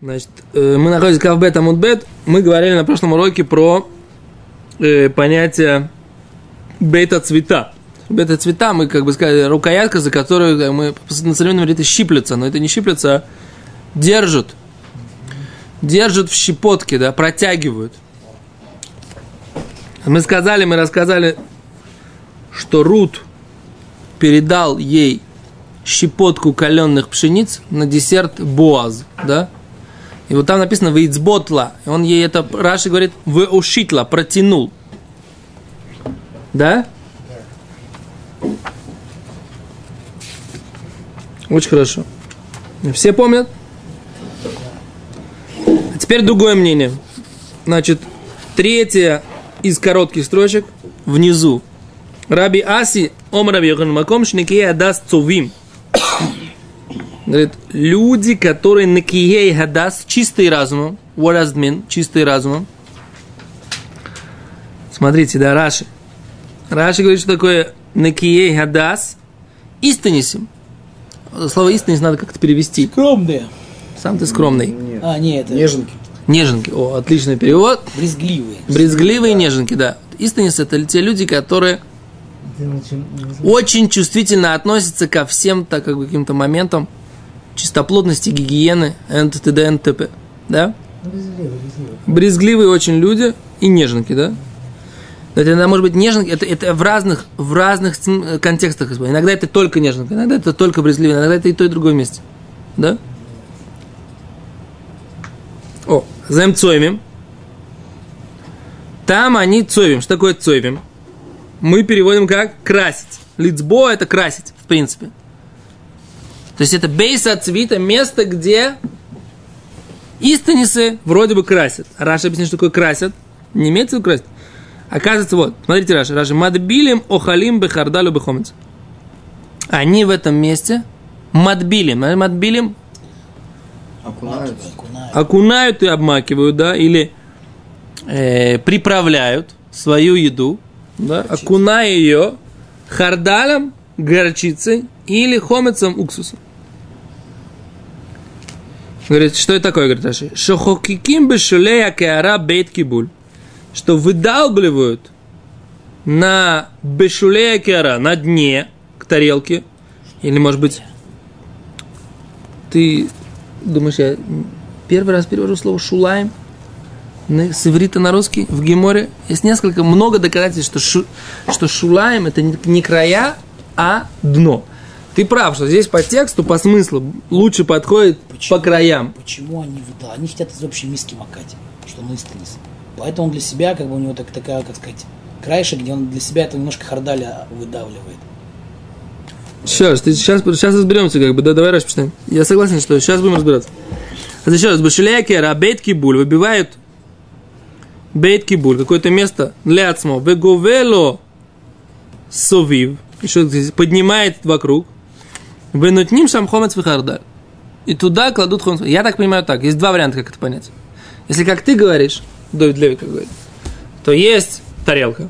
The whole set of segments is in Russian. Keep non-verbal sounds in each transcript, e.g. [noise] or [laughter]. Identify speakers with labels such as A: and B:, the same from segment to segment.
A: Значит, э, мы находимся в Кавбет Амудбет. Мы говорили на прошлом уроке про э, понятие бета цвета. Бета цвета, мы как бы сказали, рукоятка, за которую как мы на современном языке щиплется, но это не щиплется, а держат. Держат в щепотке, да, протягивают. Мы сказали, мы рассказали, что Рут передал ей щепотку каленых пшениц на десерт Боаз, да? И вот там написано «Вейцботла». Он ей это, Раши говорит, «Вы ушитла», протянул. Да? Очень хорошо. Все помнят? А теперь другое мнение. Значит, третье из коротких строчек внизу. Раби Аси, ом Раби Йохан Маком, шникея даст цувим. Говорит, люди, которые на кией гадас, чистые разумом, what does mean, чистые разумом. Смотрите, да, Раши. Раши говорит, что такое на кией гадас, истинисим. Слово истинис надо как-то перевести.
B: Скромные.
A: Сам ты скромный.
C: Нет.
B: А, нет, это
C: Неженки.
A: Неженки. О, отличный перевод.
B: брезгливые.
A: Брезгливые неженки, да. Истинис это те люди, которые очень чувствительно относятся ко всем так как каким-то моментам чистоплотности, гигиены, НТТД, НТП. Да? Брезгливые очень люди и неженки, да? Это иногда может быть неженки, это, это в разных, в разных см- контекстах. Иногда это только неженка, иногда это только брезгливый, иногда это и то, и другое вместе. Да? О, займ цоймим. Там они цойвим. Что такое цойвим? Мы переводим как красить. Лицбо это красить, в принципе. То есть это бейс от цвета, место, где истинисы вроде бы красят. А Раша объясняет, что такое красят. Не имеется в виду красить. Оказывается, вот, смотрите, Раша, Раша, мадбилим охалим бехардалю бехомец. Они в этом месте мадбилим. Мадбилим.
B: Окунают.
A: окунают и обмакивают, да, или э, приправляют свою еду, да, окуная ее хардалем, горчицей или хомецом уксусом. Говорит, что это такое, говорит Раши? Шохокиким бешулея кеара бейт кибуль. Что выдалбливают на бешулея кеара, на дне к тарелке. Или, может быть, ты думаешь, я первый раз перевожу слово шулаем с иврита на русский в Геморе. Есть несколько, много доказательств, что, шу, что шулаем это не края, а дно. Ты прав, что здесь по тексту, по смыслу лучше подходит
B: Почему?
A: по краям.
B: Почему они выдали? Они хотят из общей миски макать, что он истинис. Поэтому он для себя, как бы у него так, такая, как сказать, краешек, где он для себя это немножко хардаля выдавливает.
A: Сейчас, ты, сейчас, сейчас разберемся, как бы, да, давай распишем. Я согласен, что сейчас будем разбираться. А еще раз, Башиляки, Бейт Кибуль выбивают Бейт Кибуль, какое-то место для отсмо, Веговело Совив, еще поднимает вокруг, Венутним Шамхомец Вихардаль. И туда кладут хомец. Я так понимаю так, есть два варианта, как это понять. Если как ты говоришь, Давид Леви как говорит, то есть тарелка,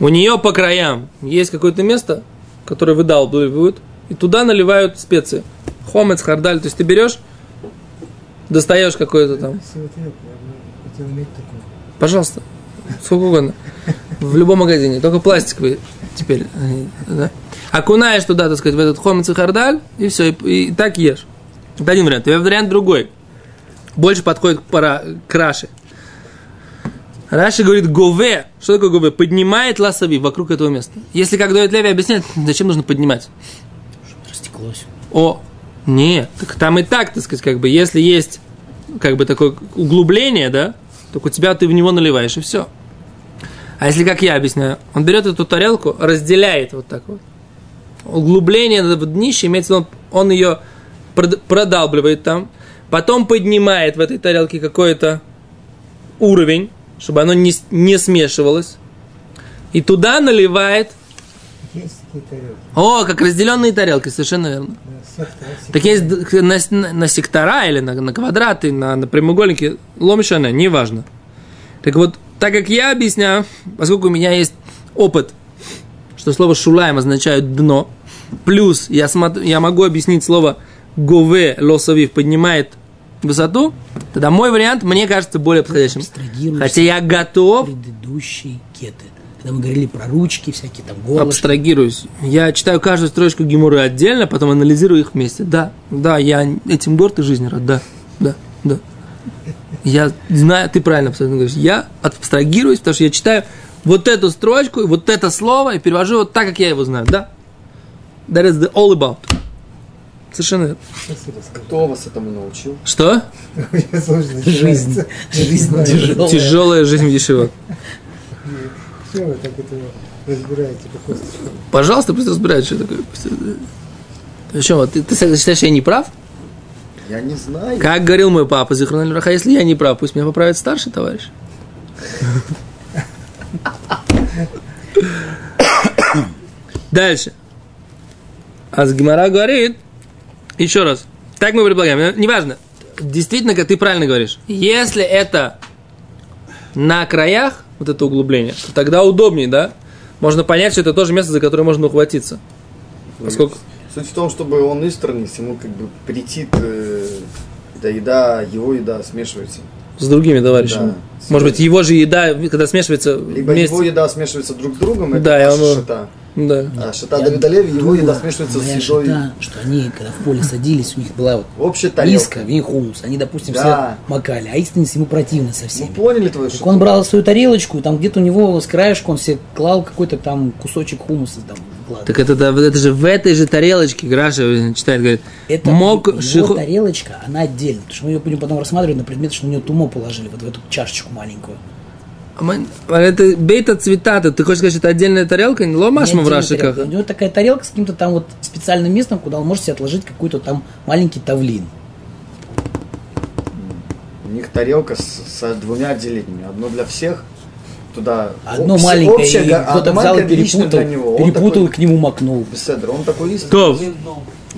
A: у нее по краям есть какое-то место, которое выдалбливают, и туда наливают специи. Хомец, хардаль. То есть ты берешь, достаешь какое-то там. Пожалуйста. Сколько угодно. В любом магазине. Только пластиковый теперь. они, Да? Окунаешь туда, так сказать, в этот хомец и хардаль, и все, и, и так ешь. Это один вариант. И вариант другой. Больше подходит к, пара, к Раши. Раши говорит гове. Что такое гове? Поднимает ласови вокруг этого места. Если, как Давид Леви объясняет, зачем нужно поднимать?
B: Растеклось.
A: О, нет, так там и так, так сказать, как бы, если есть как бы такое углубление, да, так у тебя ты в него наливаешь, и все. А если, как я объясняю, он берет эту тарелку, разделяет вот так вот. Углубление в днище, имеется в виду, он ее прод- продалбливает там, потом поднимает в этой тарелке какой-то уровень, чтобы оно не, не смешивалось, и туда наливает о, как разделенные тарелки, совершенно верно. Так есть на, на- сектора или на, на квадраты, на, на прямоугольники, ломишане, неважно. Так вот, так как я объясняю, поскольку у меня есть опыт, что слово шулаем означает дно, плюс я, смотрю, я могу объяснить слово гове лосовив поднимает высоту, тогда мой вариант, мне кажется, более подходящим. Хотя я готов,
B: предыдущие кеты. Когда мы говорили про ручки, всякие там голышки.
A: абстрагируюсь. Я читаю каждую строчку Гемуры отдельно, потом анализирую их вместе. Да, да, я этим горд и жизнь рад. Да, да, да. Я знаю, ты правильно абсолютно говоришь. Я абстрагируюсь, потому что я читаю вот эту строчку, вот это слово, и перевожу вот так, как я его знаю. Да. That is the all about. Совершенно верно.
C: Кто вас этому научил?
A: Что?
B: Жизнь. Жизнь тяжелая.
A: Тяжелая жизнь в Ешивот.
D: Все вы так это разбираете по косточкам.
A: Пожалуйста, пусть разбирают, что такое. Причем, вот ты, ты считаешь, я не прав?
C: Я не знаю.
A: Как говорил мой папа, Зихрон Раха, если я не прав, пусть меня поправит старший товарищ. [laughs] Дальше. А с Гимара говорит, еще раз, так мы предполагаем, неважно, действительно, как ты правильно говоришь, если это на краях, вот это углубление, то тогда удобнее, да? Можно понять, что это тоже место, за которое можно ухватиться. Поскольку...
C: Суть в том, чтобы он истранность, ему как бы претит, э, эта еда, его еда смешивается.
A: С другими товарищами.
C: Да.
A: Может быть, его же еда, когда смешивается
C: Либо
A: вместе.
C: его еда смешивается друг с другом, это
A: Да, и он-
C: шита.
A: Да.
C: А шита
B: Я
C: Давида Леви, его еда смешивается с едой.
B: шита, что они, когда в поле садились, у них была вот
C: Общая тарелка.
B: миска, в ней хумус. Они, допустим,
C: Да.
B: все макали, а истинность ему противно со
C: Мы
B: всеми.
C: поняли твою шиту?
B: он брал свою тарелочку, и там где-то у него с краешку он себе клал какой-то там кусочек хумуса там вкладывал.
A: Так это, да, вот это же в этой же тарелочке, Граша читает, говорит,
B: Это
A: мог
B: его
A: шиху-
B: тарелочка, она отдельно. Потому что мы ее будем потом рассматривать на предмет, что на нее тумо положили, вот в эту чашечку маленькую.
A: А мы- а Это бейта цветата. Ты хочешь сказать, что это отдельная тарелка? Ломашма
B: Не
A: в рашиках.
B: У него такая тарелка с каким-то там вот специальным местом, куда он может себе отложить какой-то там маленький тавлин.
C: У них тарелка с, с двумя отделениями. Одно для всех, туда
B: Одно
C: общее-
B: маленькое,
C: общее
B: и
C: а
B: кто-то взял и перепутал,
C: для него.
B: Перепутал и
C: такой,
B: к нему макнул.
C: беседер, он такой лист.
A: Кто?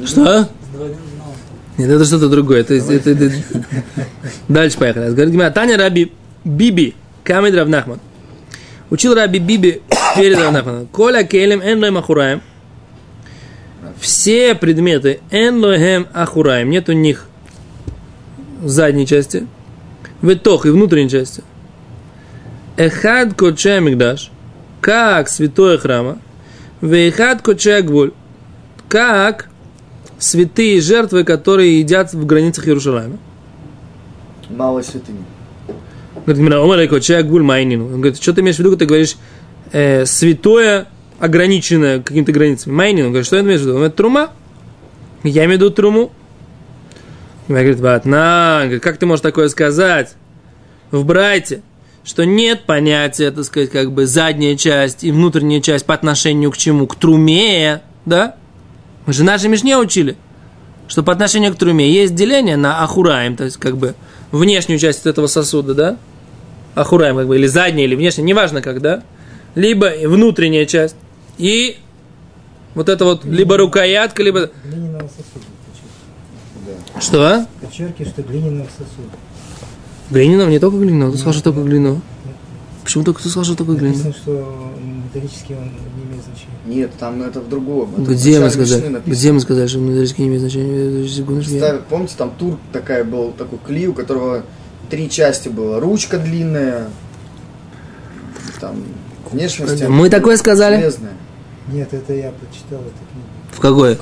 A: Что? Нет, это что-то другое. Это, это- это- Дальше поехали. Говорит Таня Раби Биби, Камед Равнахман. Учил Раби Биби перед Равнахманом. Коля келем эн лоем ахураем. Все предметы эн лоем ахураем. Нет у них задней части. Ветох и внутренней части. Эхад коче мигдаш. Как святое храма. Вейхад коче гвуль. Как святые жертвы, которые едят в границах Иерусалима.
C: Мало святыни.
A: Говорит, Гимара, «Омар чай гвуль майнину». Он говорит, что ты имеешь в виду, ты говоришь э, святое, ограниченное какими-то границами? Майнину. Он говорит, что это имеешь в виду? Он говорит, трума. Я имею в виду труму. Гимара говорит, батна, Он говорит, как ты можешь такое сказать в Брайте, что нет понятия, так сказать, как бы задняя часть и внутренняя часть по отношению к чему? К труме, да? Мы же наши Мишне учили, что по отношению к труме есть деление на ахураем, то есть как бы внешнюю часть этого сосуда, да? Ахураем, как бы, или задняя, или внешняя, неважно как, да? Либо внутренняя часть. И вот это вот, либо рукоятка, либо...
D: Глиняного сосуда.
A: Что?
D: Подчерки, что глиняного сосуда.
A: Глиняного, не только глиняного, ты сказал, что только глиняного. Почему только ты сказал, что только глиняного?
D: Написано, что металлический он не имеет значения.
C: Нет, там это в другом. Это
A: Где мы сказали?
C: Написано.
A: Где мы сказали, что металлический не имеет значения? Секундочку,
C: Ставят- помните, там тур такая был, такой клей, у которого три части было. Ручка длинная, там, внешность.
A: Мы такое сказали?
C: Железная.
D: Нет, это я прочитал эту книгу.
A: В какой?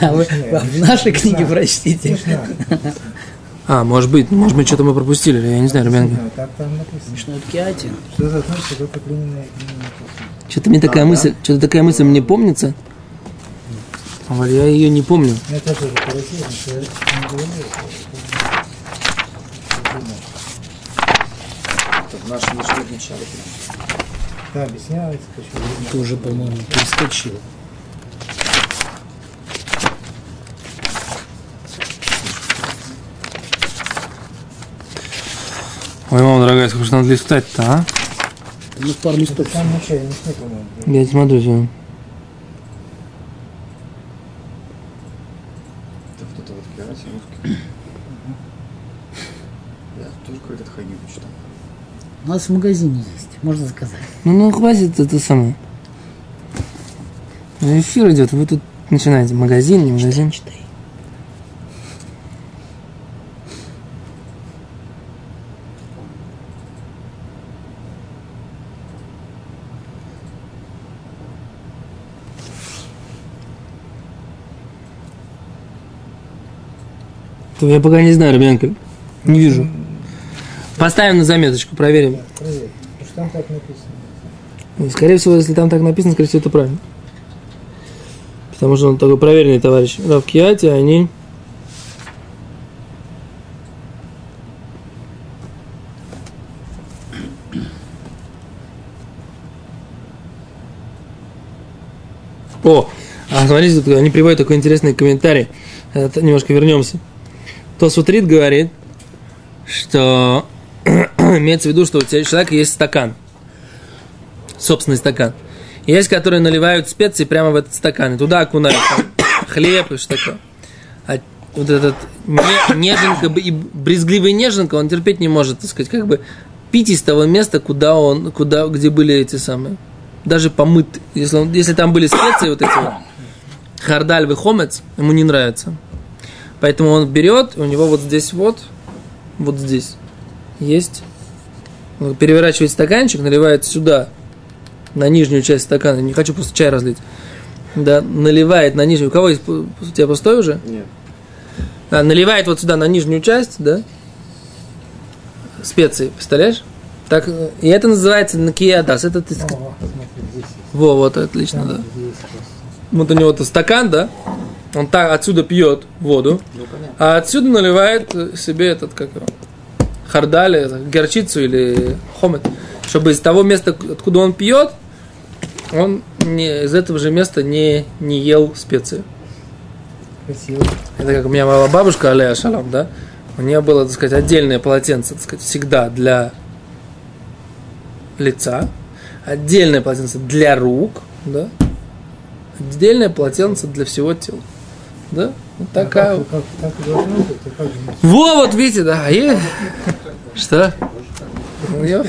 B: А вы в нашей книге прочтите.
A: А, может быть, может быть, что-то мы пропустили, я не знаю.
D: Смешно. Так там написано.
B: Киати.
D: Что за значит только глиняная?
A: Что-то мне такая
C: А,
A: мысль, что-то такая мысль мне помнится. А я ее не помню.
D: Я тоже что не
C: Это в нашем в начале.
D: Да, объясняется, почему.
B: Ты уже, по-моему, перескочил.
A: Ой, мама дорогая, сколько же надо листать-то, а?
B: Ну, пару листов.
A: Я не смотрю
C: хранилище там. Ну,
B: у нас в магазине есть, можно заказать.
A: Ну, ну хватит это самое. Эфир идет, вы тут начинаете. Магазин, не магазин.
B: Читай,
A: читай. Я пока не знаю, Рубянка. Не вижу. Поставим на заметочку, проверим.
D: Написано.
A: Ну, Скорее всего, если там так написано, скорее всего, это правильно. Потому что он такой проверенный товарищ. Рав Киати, они... О, а смотрите, тут они приводят такой интересный комментарий. Это немножко вернемся. То Сутрит говорит, что [coughs] имеется в виду, что у тебя- у человека есть стакан собственный стакан. Есть, которые наливают специи прямо в этот стакан, и туда окунают там, [coughs] хлеб и что такое. А вот этот не- неженка и брезгливый неженка, он терпеть не может, так сказать, как бы пить из того места, куда он, куда, где были эти самые, даже помыт. Если, он, если там были специи вот эти вот, хардаль и хомец, ему не нравится. Поэтому он берет, у него вот здесь вот, вот здесь есть, он переворачивает стаканчик, наливает сюда на нижнюю часть стакана, не хочу просто чай разлить, да, наливает на нижнюю, у кого есть, у тебя пустой уже?
C: Нет.
A: А, наливает вот сюда на нижнюю часть, да, специи, представляешь? Так, и это называется накиядас, это ты, во, вот, отлично, да. Вот у него-то стакан, да, он так отсюда пьет воду, а отсюда наливает себе этот, как его, хардали, горчицу или хомет, чтобы из того места, откуда он пьет, он не, из этого же места не, не ел специи.
D: Красиво.
A: Это как у меня была бабушка, Алея Шалам, да? У нее было, так сказать, отдельное полотенце, так сказать, всегда для лица, отдельное полотенце для рук, да? Отдельное полотенце для всего тела. Да? Вот такая.
D: А как, как, и быть, как
A: Во, вот видите, да. е- Что? Я-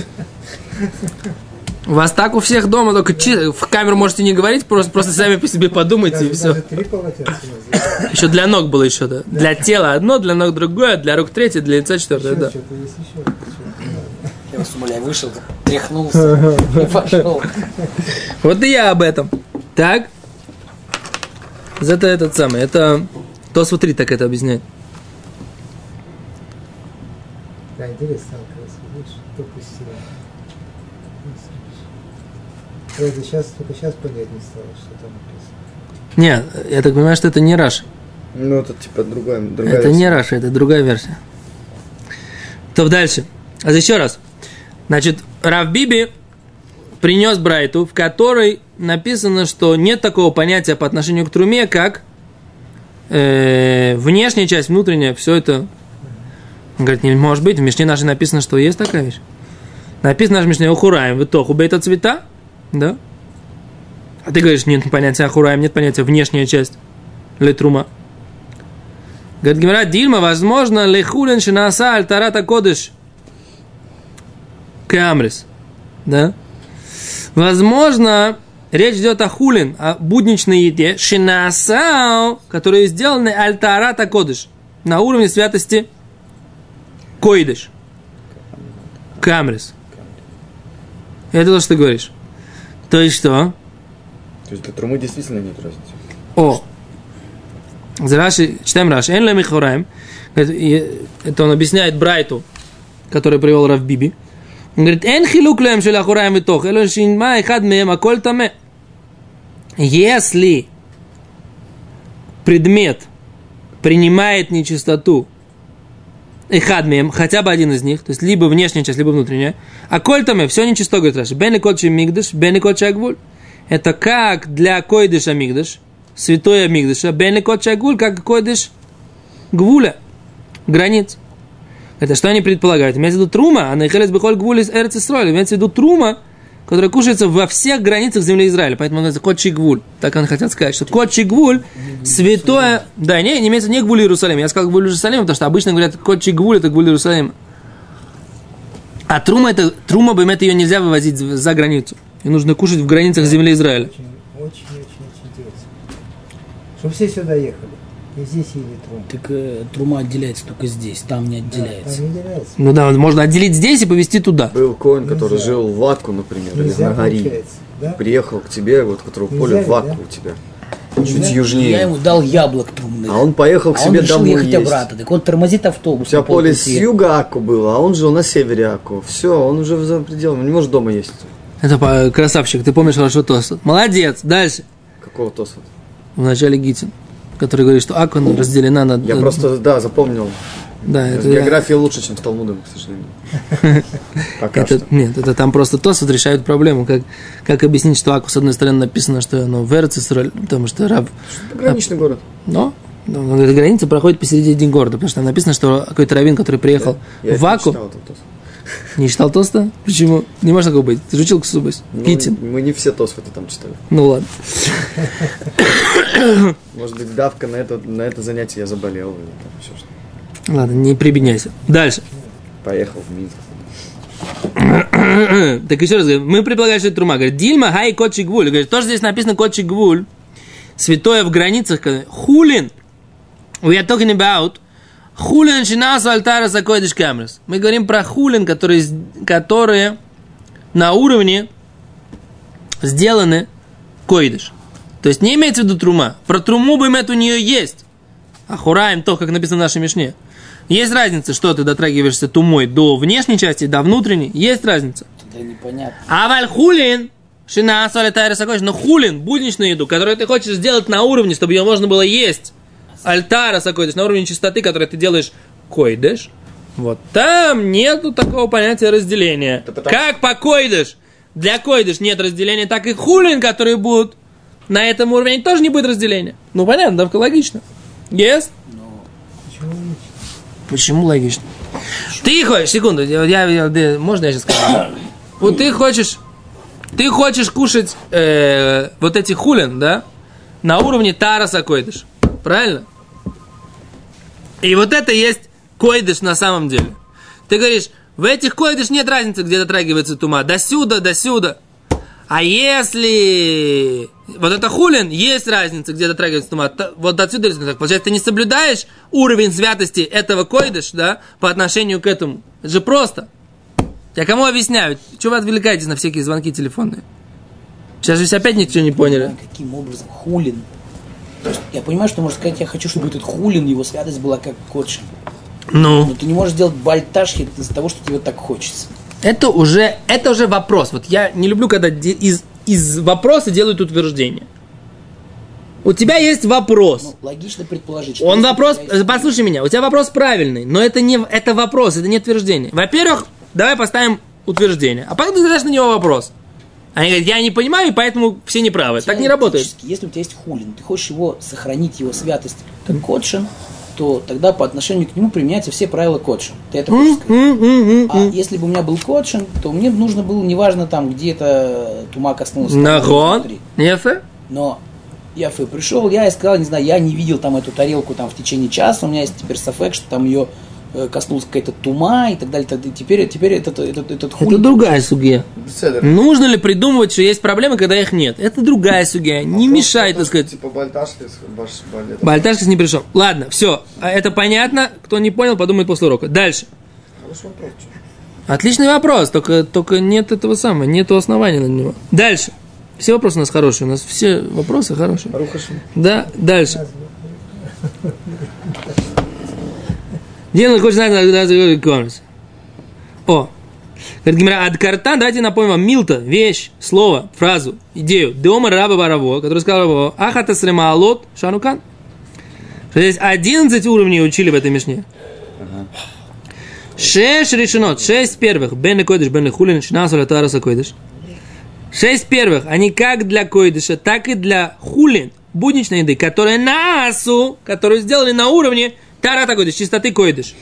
A: У вас так у всех дома, только чи- в камеру можете не говорить, просто, просто сами по себе подумайте и
D: даже,
A: все.
D: даже три полотенца у нас.
A: Еще для ног было еще, да. Для тела одно, для ног другое, для рук третье, для лица четвертое,
D: Еще
A: да.
B: Я вас умоляю, вышел, тряхнулся и [laughs] пошел.
A: Вот и я об этом. Так. Это этот самый, это то смотри, так это объясняет.
D: Да, интересно. Правда, сейчас, только сейчас понять не стало, что там написано.
A: Не, я так понимаю, что это не Раш.
C: Ну, это типа другая, другая
A: Это не
C: версия.
A: Раша, это другая версия. То дальше. А еще раз. Значит, Рав Биби принес Брайту, в которой написано, что нет такого понятия по отношению к труме, как э, внешняя часть, внутренняя, все это. Он говорит, не может быть, в Мишне нашей написано, что есть такая вещь. Написано в Мишне Ухураем, в Тоху бейта цвета, да? А ты говоришь, нет понятия Ахураем, нет понятия внешняя часть летрума. Говорит Гимара, Дильма, возможно, лехулин шинаса альтарата кодыш камрис. Да? Возможно, речь идет о хулин, о будничной еде, шинасау, которые сделаны альтарата кодыш, на уровне святости койдыш. Камрис. Это то, что ты говоришь. То есть что?
C: То есть для трумы действительно нет разницы.
A: О, за Раши, читаем Раши, Эн лем ихораем. Это и- он объясняет Брайту, который привел Рав Биби. Он говорит, Эн хилук лем шел ахураем и тох, элон шинма ихад меем аколь таме. Если предмет принимает нечистоту Ихад мем, хотя бы один из них, то есть либо внешняя часть, либо внутренняя. А коль таме, все нечисто, говорит Раши. Бен и кочи мигдаш, бен и кочи агвуль. Это как для койдыша мигдаш, святой мигдаша, бен и кочи агвуль, как койдыш гвуля, границ. Это что они предполагают? Имеется в виду трума, а наихалес бихоль гвуль из эрц Исраиля. Имеется в виду трума, которая кушается во всех границах земли Израиля. Поэтому называется кочи гвуль. Так они хотят сказать, что кочи гвуль, святое... Да, не, не имеется не гвуль Иерусалима. Я сказал гвуль Иерусалима, потому что обычно говорят, кочи гвуль, это гвуль Иерусалима. А трума, это, трума, бемет, ее нельзя вывозить за границу. Ее нужно кушать в границах земли Израиля.
D: Очень, очень интересно. Чтобы все сюда ехали. И здесь ели трум.
B: Так э, трума отделяется только здесь, там не отделяется.
D: Там не отделяется.
A: Ну да, можно отделить здесь и повезти туда.
C: Был коин, который
D: Нельзя.
C: жил в Латку, например, или
D: Нельзя,
C: на горе.
D: Да?
C: Приехал к тебе, вот, которого
D: Нельзя
C: поле в Латку
D: да?
C: у тебя. чуть
B: Я
C: южнее.
B: ему дал яблок трумных.
C: А он поехал к
B: А он
C: себе
B: решил
C: домой
B: ехать
C: есть.
B: обратно. Так он тормозит автобус.
C: У тебя поле с юга Аку было, а он жил на севере Аку. Все, он уже за пределами, он не может дома есть.
A: Это по- красавчик, ты помнишь хорошо тост. Молодец, дальше.
C: Какого тоса?
A: В начале Гитин, который говорит, что Акон разделена на...
C: Я просто, да, запомнил.
A: Да, это,
C: География лучше, чем с Талмудом, к сожалению. [laughs] Пока
A: это-
C: что.
A: Нет, это там просто Тосот решают проблему. Как, как объяснить, что Аку, с одной стороны, написано, что оно в Эрцисроль, потому что раб...
C: Это граничный город.
A: Но, но эта граница проходит посередине города, потому что там написано, что какой-то раввин, который приехал
C: Я
A: в Аку,
C: читал этот тос. [laughs]
A: не читал Тоста? Почему? Не может такого быть. Ты же учил Ксубас.
C: Ну,
A: Гитин.
C: Мы не все тосфеты там читали.
A: Ну ладно. [coughs]
C: Может быть, давка на это, на это занятие я заболел или там еще что
A: Ладно, не прибедняйся. Дальше.
C: Поехал в Минск. [coughs]
A: Так еще раз говорю, мы предполагаем, что это трума. Говорит, Дильма, хай, котчи гвуль. Говорит, то, что здесь написано котчи гвуль, святое в границах, хулин, we are talking about хулин шинасу альтара сакойдиш камерас. Мы говорим про хулин, которые, которые на уровне сделаны койдыш. То есть не имеется в виду трума. Про труму бы у нее есть. А хураем то, как написано в нашей Мишне. Есть разница, что ты дотрагиваешься тумой до внешней части, до внутренней. Есть разница.
B: Тогда непонятно.
A: А валь хулин, шина тайра сакош, но хулин, будничную еду, которую ты хочешь сделать на уровне, чтобы ее можно было есть. Альтара сакойдеш, на уровне чистоты, который ты делаешь койдеш. Вот там нету такого понятия разделения.
C: Это потому-
A: Как по койдеш? Для койдеш нет разделения, так и хулин, которые будут на этом уровне, тоже не будет разделения. Ну, понятно, да, логично. Есть?
D: Почему логично?
A: Почему логично? Ты хочешь, секунду, я, я- я- можно я сейчас скажу? [coughs] Вот ты хочешь, ты хочешь кушать э, вот эти хулин, да, на уровне тараса койдыш, правильно? И вот это есть койдыш на самом деле. Ты говоришь, в этих койдыш нет разницы, где дотрагивается тума, до сюда, до сюда. А если вот это хулин, есть разница, где дотрагивается тума. Вот отсюда Получается, ты не соблюдаешь уровень святости этого койдыш, да, по отношению к этому. Это же просто. Я кому объясняю? Чего вы отвлекаетесь на всякие звонки телефонные? Сейчас же опять ничего не поняли.
B: Каким образом? Хулин. То есть я понимаю, что можно сказать, я хочу, чтобы этот хулин, его святость была как котшин.
A: Ну,
B: Но ты не можешь сделать бальташхи из-за того, что тебе так хочется.
A: это уже, это уже вопрос. Вот я не люблю, когда из, из вопроса делают утверждение. У тебя есть вопрос.
B: Ну, логично предположить, что...
A: Он вопрос,
B: есть-
A: послушай меня, у тебя вопрос правильный, но это не это вопрос, это не утверждение. Во-первых, давай поставим утверждение, а потом ты задашь на него вопрос. Они говорят, я не понимаю, и поэтому все неправы. Так не работает.
B: Если у тебя есть хулин, ты хочешь его сохранить, его святость как котшин, то тогда по отношению к нему применяются все правила котшин. Ты это хочешь сказать?
A: М-м-м-м.
B: А если бы у меня был котшин, то мне нужно было, неважно там, где это тума
A: Нахон,
B: внутри.
A: нефе.
B: Но я пришел, я и сказал, не знаю, я не видел там эту тарелку там в течение часа, у меня есть теперь сафек, что там ее коснулась какая-то тума и так далее. далее. Теперь, теперь этот, этот, этот
A: Это
B: хулин-
A: другая.
C: Беседер.
A: Нужно ли придумывать, что есть проблемы, когда их нет? Это другая сугия. Не мешает, так сказать.
C: Типа бальташки, баш, балет.
A: Бальташкас не пришел. Ладно, все. Это понятно. Кто не понял, подумает после урока. Дальше.
C: Хороший вопрос. чё.
A: Отличный вопрос, только, только нет этого самого, нету основания на него. Дальше. Все вопросы у нас хорошие, у нас все вопросы хорошие.
C: Рухашим.
A: Да, дальше. [laughs] Дина хочет знать. О, говорит Гимара, Адкартан, давайте напомним вам, Милта, вещь, слово, фразу, идею. Деома раба бараво, который сказал раба Ахата срема шанукан. Что здесь 11 уровней учили в этой мишне. Шесть решенот, шесть первых, бен койдыш, бен хулин, шинасу латараса койдыш. Шесть первых, они как для койдыша, так и для хулин, будничной еды, которые на асу, которую сделали на уровне тарата койдыш, чистоты койдыш.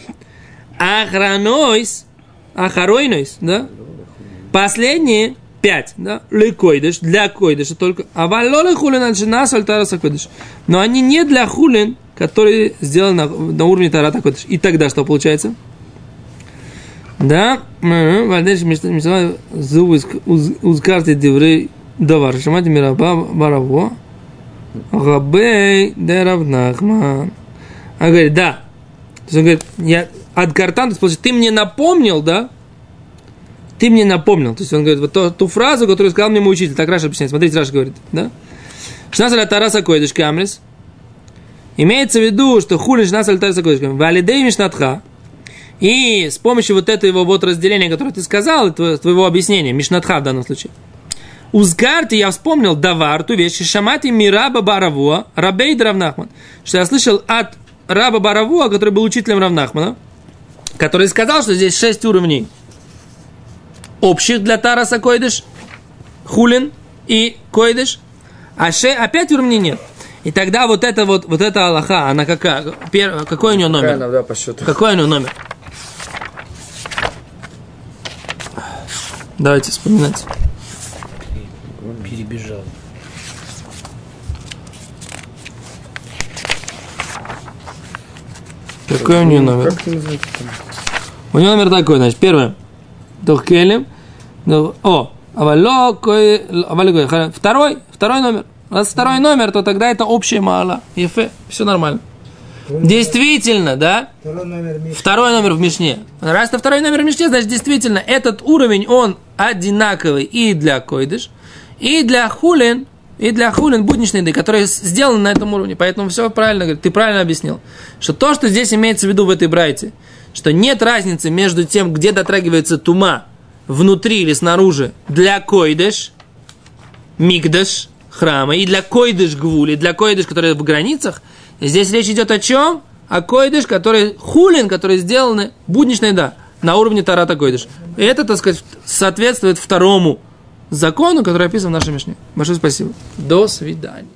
A: Ахранойс, ахаройнойс, да? Последние пять, да? Лекойдыш, для койдыша только. А валолы хулин аншинас альтараса койдыш. Но они не для хулин, которые сделаны на, на уровне тарата койдыш. И тогда что получается? Да, Вальдеш зубы узкарте деврей давар. Шамати мираба бараво. Габей деравнахман. А говорит, да. То есть он говорит, я от картан, то есть, ты мне напомнил, да? Ты мне напомнил. То есть он говорит, вот ту, ту фразу, которую сказал мне мой учитель. Так Раша объясняет. Смотрите, Раша говорит, да? Шнасаль Тараса Койдыш Камрис. Имеется в виду, что хулин Шнасаль Тараса Койдыш Камрис. Валидей Мишнатха. И с помощью вот этого вот разделения, которое ты сказал, твоего объяснения, Мишнатха в данном случае, Узгарти я вспомнил давар, ту вещь, шамати мираба баравуа, рабейд Равнахман, что я слышал от раба Баравуа, который был учителем Равнахмана, который сказал, что здесь шесть уровней общих для Тараса Койдыш, Хулин и Койдыш, а ше, опять уровней нет. И тогда вот это вот, вот эта Аллаха, она какая? Пер, какой у нее номер?
C: Да, по счету.
A: Какой у нее номер? Давайте вспоминать. Какой у нее номер?
C: Как называется? там?
A: У нее номер такой, значит, первое. Тухкелем. Ну, О, авало. Второй, второй номер. Раз второй номер, то тогда это общее мало. Ефе, все нормально. Действительно, да?
D: Второй номер.
A: Второй номер в Мишне. Раз это второй номер в Мишне, значит, действительно, этот уровень, он одинаковый и для койдыш, и для хулин, и для хулин будничной еды, которые сделаны на этом уровне. Поэтому все правильно, ты правильно объяснил. Что то, что здесь имеется в виду в этой брайте, что нет разницы между тем, где дотрагивается тума, внутри или снаружи, для койдыш, мигдаш, храма, и для койдыш гвули, для койдыш, которые в границах, здесь речь идет о чем? О койдыш, который хулин, которые сделаны будничной, да, на уровне тарата койдыш. И это, так сказать, соответствует второму закону, который описан в нашей Мишне. Большое спасибо. До свидания.